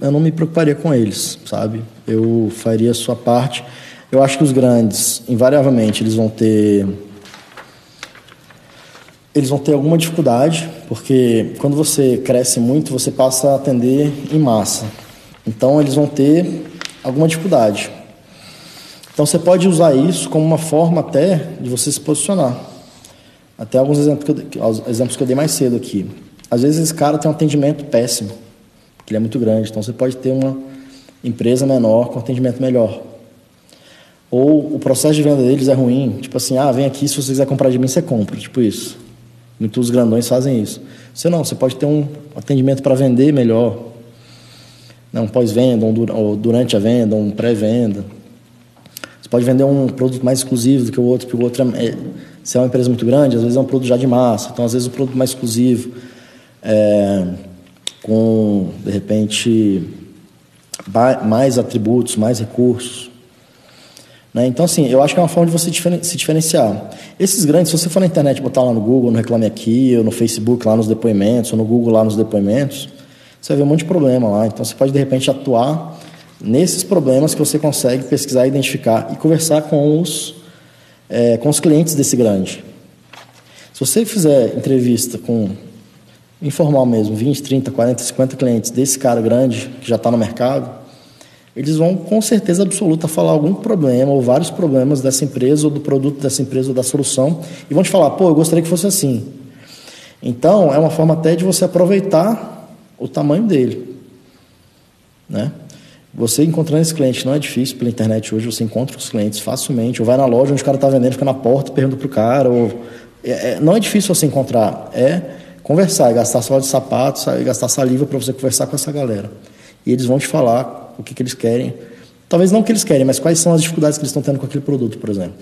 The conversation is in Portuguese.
eu não me preocuparia com eles, sabe? Eu faria a sua parte. Eu acho que os grandes, invariavelmente, eles vão ter eles vão ter alguma dificuldade, porque quando você cresce muito, você passa a atender em massa. Então, eles vão ter alguma dificuldade. Então, você pode usar isso como uma forma até de você se posicionar. Até alguns exemplos que eu, exemplos que eu dei mais cedo aqui. Às vezes, esse cara tem um atendimento péssimo, porque ele é muito grande. Então, você pode ter uma empresa menor com atendimento melhor. Ou o processo de venda deles é ruim, tipo assim, ah, vem aqui, se você quiser comprar de mim, você compra, tipo isso. Muitos grandões fazem isso. Você não, você pode ter um atendimento para vender melhor. Né, um pós-venda, ou durante a venda, um pré-venda. Você pode vender um produto mais exclusivo do que o outro, porque o outro é, é, se é uma empresa muito grande, às vezes é um produto já de massa. Então, às vezes, o produto mais exclusivo, é, com, de repente, mais atributos, mais recursos. Né? Então, assim, eu acho que é uma forma de você se diferenciar. Esses grandes, se você for na internet botar lá no Google, no Reclame Aqui, ou no Facebook lá nos depoimentos, ou no Google lá nos depoimentos, você vai ver um monte de problema lá. Então, você pode, de repente, atuar nesses problemas que você consegue pesquisar, identificar e conversar com os, é, com os clientes desse grande. Se você fizer entrevista com, informal mesmo, 20, 30, 40, 50 clientes desse cara grande, que já está no mercado, eles vão com certeza absoluta falar algum problema ou vários problemas dessa empresa ou do produto dessa empresa ou da solução e vão te falar, pô, eu gostaria que fosse assim. Então, é uma forma até de você aproveitar o tamanho dele. Né? Você encontrando esse cliente não é difícil pela internet hoje, você encontra os clientes facilmente, ou vai na loja onde o cara está vendendo, fica na porta, pergunta para o cara, ou... É, é, não é difícil você encontrar, é conversar, é gastar sola de sapatos, é gastar saliva para você conversar com essa galera. E eles vão te falar o que, que eles querem. Talvez não o que eles querem, mas quais são as dificuldades que eles estão tendo com aquele produto, por exemplo.